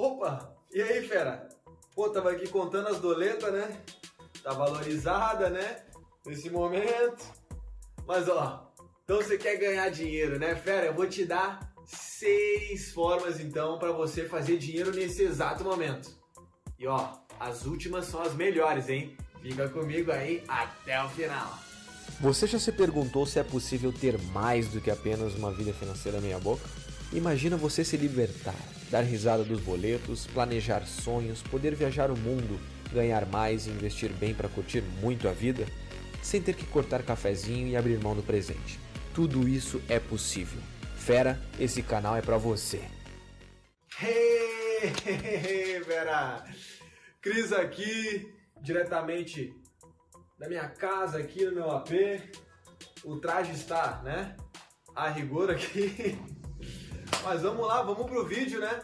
Opa! E aí, fera? Pô, tava aqui contando as doletas, né? Tá valorizada, né? Nesse momento. Mas ó, então você quer ganhar dinheiro, né, fera? Eu vou te dar seis formas então para você fazer dinheiro nesse exato momento. E ó, as últimas são as melhores, hein? Fica comigo aí até o final. Você já se perguntou se é possível ter mais do que apenas uma vida financeira meia boca? Imagina você se libertar, dar risada dos boletos, planejar sonhos, poder viajar o mundo, ganhar mais e investir bem para curtir muito a vida, sem ter que cortar cafezinho e abrir mão do presente. Tudo isso é possível. Fera, esse canal é para você. Hey, Vera! Cris aqui, diretamente da minha casa aqui no meu AP. O traje está, né? A rigor aqui. Mas vamos lá, vamos pro vídeo, né?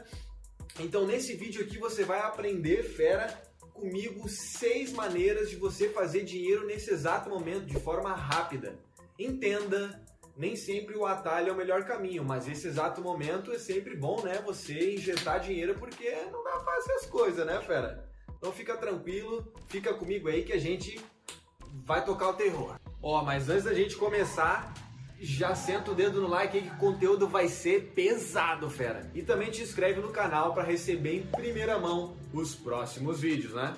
Então nesse vídeo aqui você vai aprender, fera, comigo seis maneiras de você fazer dinheiro nesse exato momento de forma rápida. Entenda, nem sempre o atalho é o melhor caminho, mas esse exato momento é sempre bom, né? Você injetar dinheiro porque não dá fácil as coisas, né, fera? Então fica tranquilo, fica comigo aí que a gente vai tocar o terror. Ó, mas antes da gente começar, já senta o dedo no like que o conteúdo vai ser pesado, fera. E também te inscreve no canal para receber em primeira mão os próximos vídeos, né?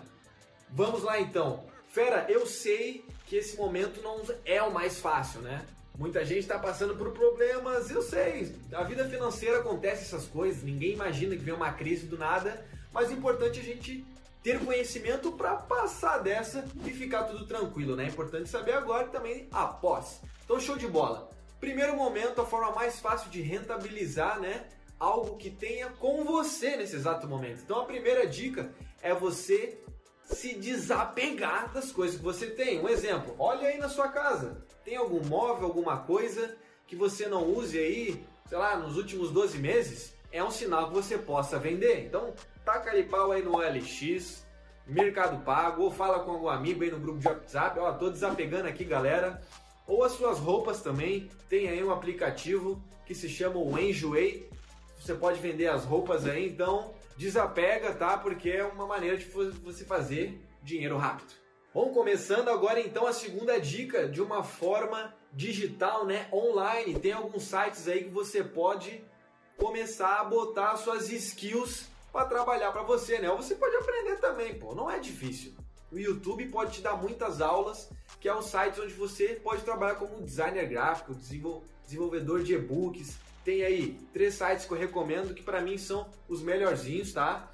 Vamos lá então. Fera, eu sei que esse momento não é o mais fácil, né? Muita gente está passando por problemas, eu sei. A vida financeira acontece essas coisas, ninguém imagina que vem uma crise do nada, mas é importante a gente ter conhecimento para passar dessa e ficar tudo tranquilo, né? É importante saber agora e também após. Então, show de bola. Primeiro momento, a forma mais fácil de rentabilizar, né? Algo que tenha com você nesse exato momento. Então, a primeira dica é você se desapegar das coisas que você tem. Um exemplo, olha aí na sua casa. Tem algum móvel, alguma coisa que você não use aí, sei lá, nos últimos 12 meses? É um sinal que você possa vender. Então, taca ali pau aí no OLX, Mercado Pago, ou fala com algum amigo aí no grupo de WhatsApp. Ó, tô desapegando aqui, galera. Ou as suas roupas também. Tem aí um aplicativo que se chama o Enjoei. Você pode vender as roupas aí, então desapega, tá? Porque é uma maneira de você fazer dinheiro rápido. Bom, começando agora então a segunda dica de uma forma digital, né, online. Tem alguns sites aí que você pode começar a botar suas skills para trabalhar para você, né? Ou você pode aprender também, pô, não é difícil. O YouTube pode te dar muitas aulas, que é um site onde você pode trabalhar como designer gráfico, desenvolvedor de e-books, tem aí três sites que eu recomendo que para mim são os melhorzinhos, tá?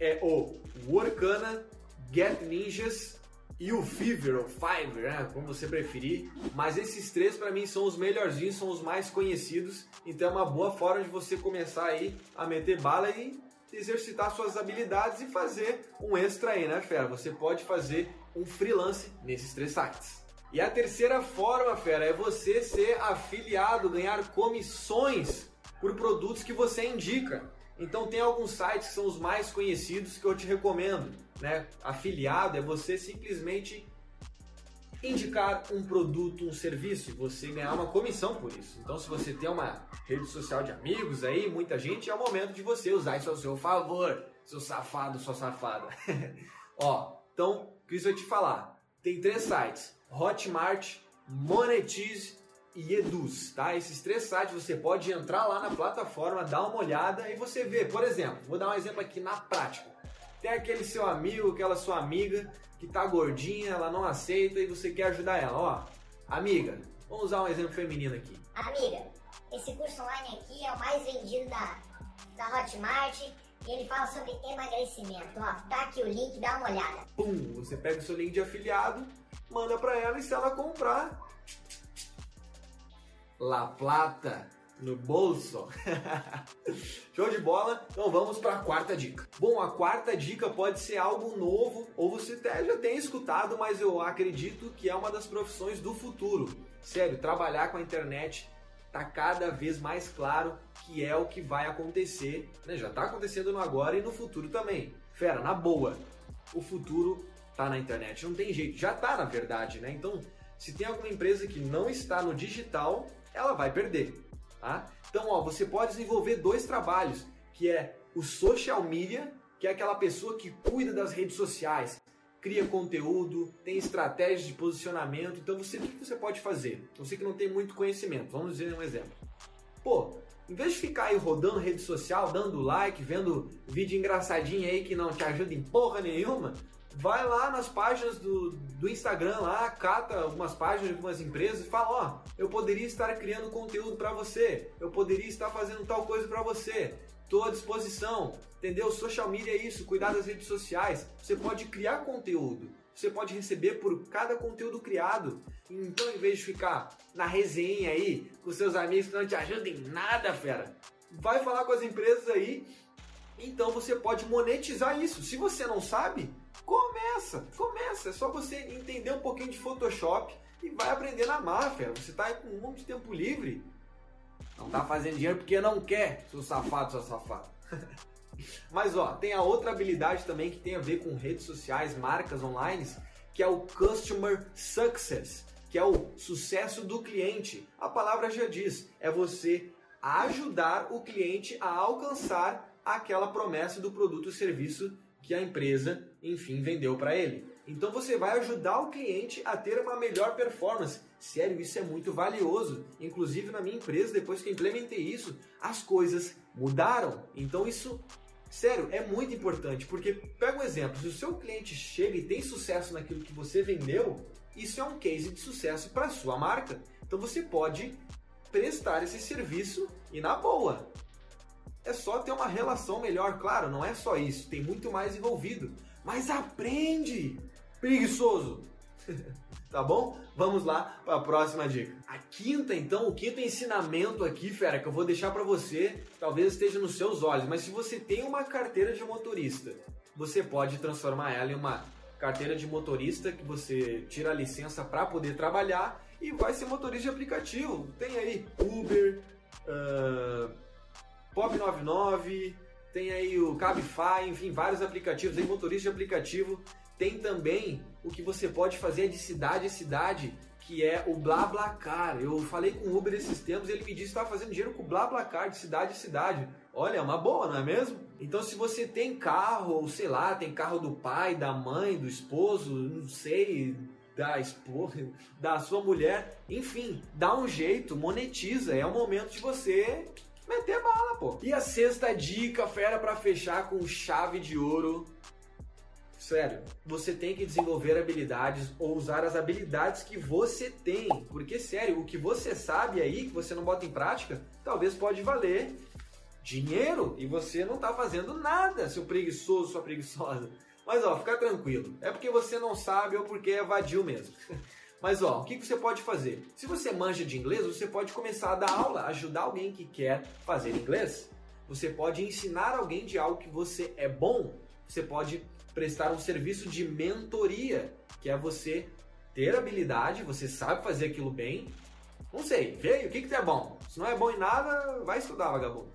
É o Workana, Get Ninjas e o Fiverr, ou Fiverr, né? como você preferir. Mas esses três para mim são os melhorzinhos, são os mais conhecidos. Então é uma boa forma de você começar aí a meter bala e exercitar suas habilidades e fazer um extra aí, né, fera? Você pode fazer um freelance nesses três sites. E a terceira forma, fera, é você ser afiliado, ganhar comissões por produtos que você indica. Então tem alguns sites que são os mais conhecidos que eu te recomendo, né? Afiliado é você simplesmente indicar um produto, um serviço e você ganhar uma comissão por isso. Então se você tem uma rede social de amigos aí, muita gente, é o momento de você usar isso ao seu favor, seu safado, sua safada. Ó, então, o que isso vai te falar? Tem três sites Hotmart, Monetize e Eduz, tá? Esses três sites você pode entrar lá na plataforma, dar uma olhada e você vê, por exemplo, vou dar um exemplo aqui na prática. Tem aquele seu amigo, aquela sua amiga que tá gordinha, ela não aceita e você quer ajudar ela. Ó, amiga, vamos usar um exemplo feminino aqui. Amiga, esse curso online aqui é o mais vendido da, da Hotmart e ele fala sobre emagrecimento. Ó, tá aqui o link, dá uma olhada. Pum, você pega o seu link de afiliado manda para ela e se ela comprar, La Plata no bolso. Show de bola? Então vamos para a quarta dica. Bom, a quarta dica pode ser algo novo ou você até já tem escutado, mas eu acredito que é uma das profissões do futuro. Sério, trabalhar com a internet tá cada vez mais claro que é o que vai acontecer, né? Já tá acontecendo no agora e no futuro também. Fera, na boa. O futuro tá na internet. Não tem jeito, já tá na verdade, né? Então, se tem alguma empresa que não está no digital, ela vai perder, tá? Então, ó, você pode desenvolver dois trabalhos, que é o social media, que é aquela pessoa que cuida das redes sociais, cria conteúdo, tem estratégias de posicionamento. Então, você, o que você pode fazer? Você que não tem muito conhecimento, vamos dizer um exemplo. Pô, em vez de ficar aí rodando rede social, dando like, vendo vídeo engraçadinho aí que não te ajuda em porra nenhuma, vai lá nas páginas do, do Instagram lá, cata algumas páginas de algumas empresas e fala, ó, oh, eu poderia estar criando conteúdo para você, eu poderia estar fazendo tal coisa para você, estou à disposição, entendeu? Social media é isso, cuidar das redes sociais, você pode criar conteúdo, você pode receber por cada conteúdo criado. Então, em vez de ficar na resenha aí com seus amigos que não te ajudam em nada, fera, vai falar com as empresas aí. Então, você pode monetizar isso. Se você não sabe, começa, começa. É só você entender um pouquinho de Photoshop e vai aprender na máfia. Você está com um monte de tempo livre. Não está fazendo dinheiro porque não quer, seu safado, seu safado. Mas ó, tem a outra habilidade também que tem a ver com redes sociais, marcas online, que é o Customer Success, que é o sucesso do cliente. A palavra já diz, é você ajudar o cliente a alcançar aquela promessa do produto ou serviço que a empresa, enfim, vendeu para ele. Então você vai ajudar o cliente a ter uma melhor performance. Sério, isso é muito valioso. Inclusive na minha empresa, depois que eu implementei isso, as coisas mudaram. Então isso Sério, é muito importante, porque pega um exemplo, se o seu cliente chega e tem sucesso naquilo que você vendeu, isso é um case de sucesso para sua marca. Então você pode prestar esse serviço e na boa. É só ter uma relação melhor, claro, não é só isso, tem muito mais envolvido. Mas aprende, preguiçoso. tá bom? Vamos lá para a próxima dica. A quinta, então, o quinto ensinamento aqui, fera, que eu vou deixar para você, talvez esteja nos seus olhos, mas se você tem uma carteira de motorista, você pode transformar ela em uma carteira de motorista que você tira a licença para poder trabalhar e vai ser motorista de aplicativo. Tem aí Uber, uh, Pop99, tem aí o Cabify, enfim, vários aplicativos aí, motorista de aplicativo tem também o que você pode fazer de cidade a cidade, que é o BlaBlaCar. Eu falei com o Uber esses tempos e ele me disse que estava fazendo dinheiro com o BlaBlaCar de cidade a cidade. Olha, é uma boa, não é mesmo? Então, se você tem carro, ou sei lá, tem carro do pai, da mãe, do esposo, não sei, da esposa, da sua mulher, enfim, dá um jeito, monetiza. É o momento de você meter bala, pô. E a sexta dica, fera, para fechar com chave de ouro Sério, você tem que desenvolver habilidades ou usar as habilidades que você tem. Porque, sério, o que você sabe aí, que você não bota em prática, talvez pode valer dinheiro e você não está fazendo nada, seu preguiçoso, sua preguiçosa. Mas ó, fica tranquilo. É porque você não sabe ou porque é vadio mesmo. Mas ó, o que você pode fazer? Se você manja de inglês, você pode começar a dar aula, ajudar alguém que quer fazer inglês. Você pode ensinar alguém de algo que você é bom. Você pode prestar um serviço de mentoria, que é você ter habilidade, você sabe fazer aquilo bem. Não sei, veio, o que, que tu é bom? Se não é bom em nada, vai estudar, vagabundo.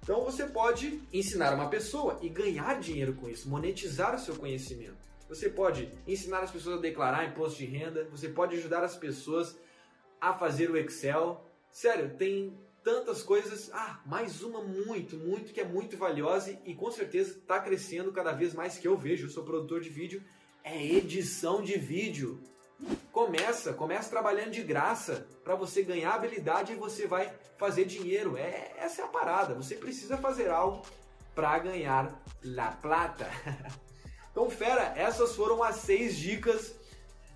Então você pode ensinar uma pessoa e ganhar dinheiro com isso, monetizar o seu conhecimento. Você pode ensinar as pessoas a declarar imposto de renda, você pode ajudar as pessoas a fazer o Excel. Sério, tem tantas coisas. Ah, mais uma muito, muito, que é muito valiosa e, com certeza está crescendo cada vez mais que eu vejo. Eu sou produtor de vídeo, é edição de vídeo. Começa, começa trabalhando de graça para você ganhar habilidade e você vai fazer dinheiro. É, essa é a parada. Você precisa fazer algo para ganhar la plata. então, fera, essas foram as seis dicas.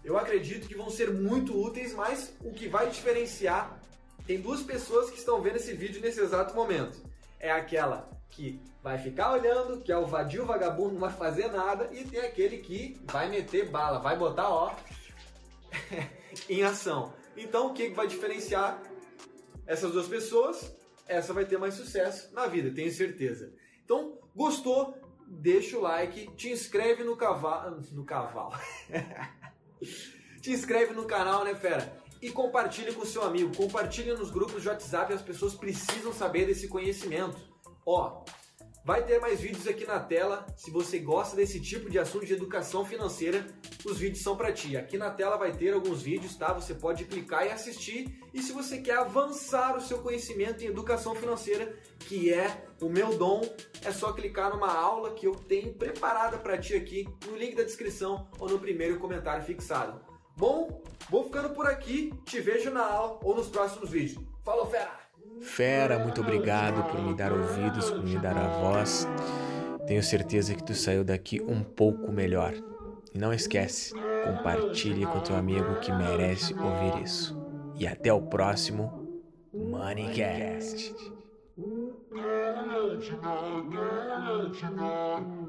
Eu acredito que vão ser muito úteis, mas o que vai diferenciar tem duas pessoas que estão vendo esse vídeo nesse exato momento. É aquela que vai ficar olhando, que é o vadio vagabundo, não vai fazer nada, e tem aquele que vai meter bala, vai botar ó em ação. Então o que vai diferenciar essas duas pessoas? Essa vai ter mais sucesso na vida, tenho certeza. Então, gostou? Deixa o like, te inscreve no cavalo. No cavalo. te inscreve no canal, né, fera? e compartilhe com seu amigo, compartilhe nos grupos de WhatsApp, as pessoas precisam saber desse conhecimento. Ó, vai ter mais vídeos aqui na tela. Se você gosta desse tipo de assunto de educação financeira, os vídeos são para ti. Aqui na tela vai ter alguns vídeos, tá? Você pode clicar e assistir. E se você quer avançar o seu conhecimento em educação financeira, que é o meu dom, é só clicar numa aula que eu tenho preparada para ti aqui no link da descrição ou no primeiro comentário fixado. Bom, vou ficando por aqui, te vejo na aula ou nos próximos vídeos. Falou, fera! Fera, muito obrigado por me dar ouvidos, por me dar a voz. Tenho certeza que tu saiu daqui um pouco melhor. E não esquece, compartilhe com teu amigo que merece ouvir isso. E até o próximo Moneycast. Original, you original.